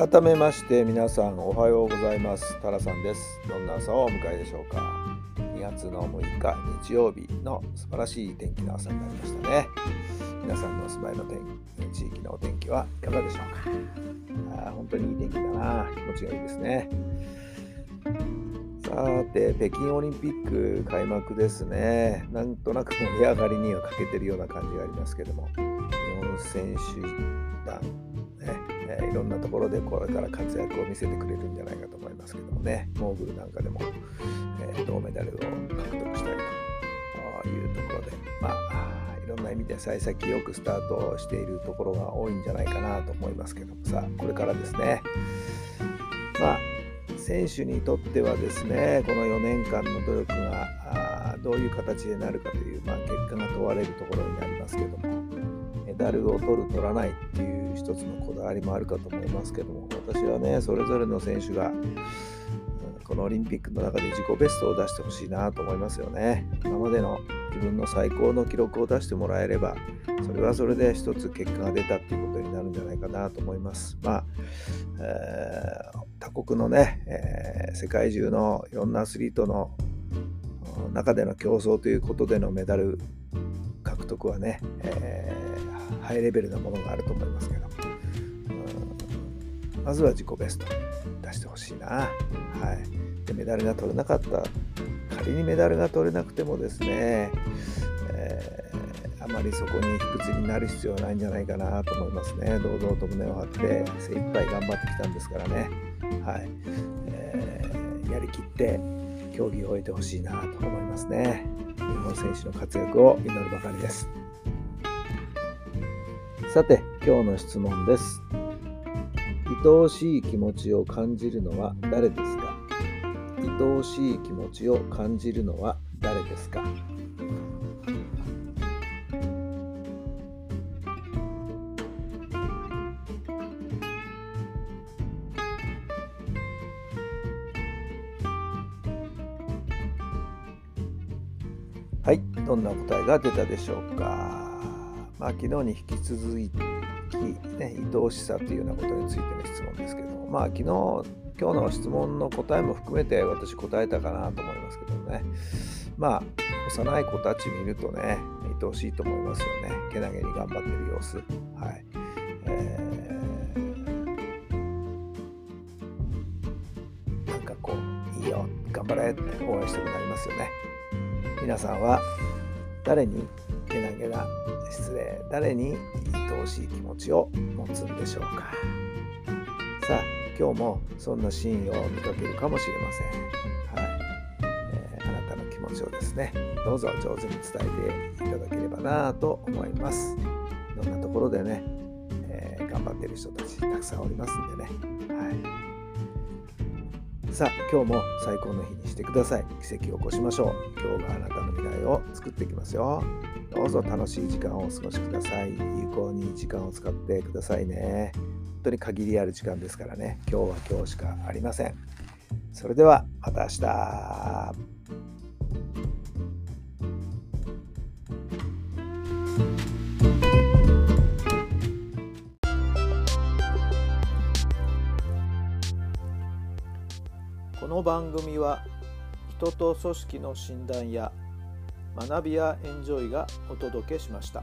改めまして皆さんおはようございます。タラさんです。どんな朝をお迎えでしょうか。2月の6日日曜日の素晴らしい天気の朝になりましたね。皆さんのお住まいの天地域のお天気はいかがでしょうか。あ本当にいい天気だな。気持ちがいいですね。さて北京オリンピック開幕ですね。なんとなく盛り上がりには欠けてるような感じがありますけども。日本選手団え、いろんなところでこれから活躍を見せてくれるんじゃないかと思いますけどもねモーグルなんかでも、えー、銅メダルを獲得したりというところでまあいろんな意味で幸先よくスタートしているところが多いんじゃないかなと思いますけどもさこれからですね。まあ選手にとってはですねこの4年間の努力がどういう形でなるかという、まあ、結果が問われるところになりますけどもメダルを取る取らないっていう一つのこだわりもあるかと思いますけども私はねそれぞれの選手がこのオリンピックの中で自己ベストを出してほしいなと思いますよね。今までの自分の最高の記録を出してもらえればそれはそれで一つ結果が出たっていうことになるんじゃないかなと思います。まあ、えー、他国のね、えー、世界中のいろんなアスリートの中での競争ということでのメダル獲得はね、えー、ハイレベルなものがあると思いますけど、まずは自己ベスト出してほしいな、はい、でメダルが取れなかった仮にメダルが取れなくてもですね、えー、あまりそこに卑屈になる必要はないんじゃないかなと思いますね堂々と胸を張って精一杯頑張ってきたんですからね、はいえー、やりきって競技を終えてほしいなと思いますね。日本選手の活躍を祈るばかりです。さて、今日の質問です。愛おしい気持ちを感じるのは誰ですか？愛おしい気持ちを感じるのは誰ですか？はい、どんな答えが出たでしょうか？まあ、昨日に引き続き、ね、愛おしさというようなことについての質問ですけども、まあ、昨日、今日の質問の答えも含めて私答えたかなと思いますけどもね。まあ、幼い子たち見るとね、愛おしいと思いますよね。けなげに頑張ってる様子。はい。えー、なんかこう、いいよ、頑張れって応援したくなりますよね。皆さんは誰にけなげな失礼誰に愛おしい気持ちを持つんでしょうか。さあ今日もそんなシーンを見かけるかもしれません、はい。えー、あなたの気持ちをですねどうぞ上手に伝えていただければなと思います。いろんなところでね、えー、頑張っている人たちたくさんおりますんでね。はい。さあ今日も最高の日にしてください。奇跡を起こしましょう。今日があなたの未来を作っていきますよ。どうぞ楽しい時間をお過ごしください。有効に時間を使ってくださいね。本当に限りある時間ですからね。今日は今日しかありません。それではまた明日。この番組は人と組織の診断や学びやエンジョイがお届けしました。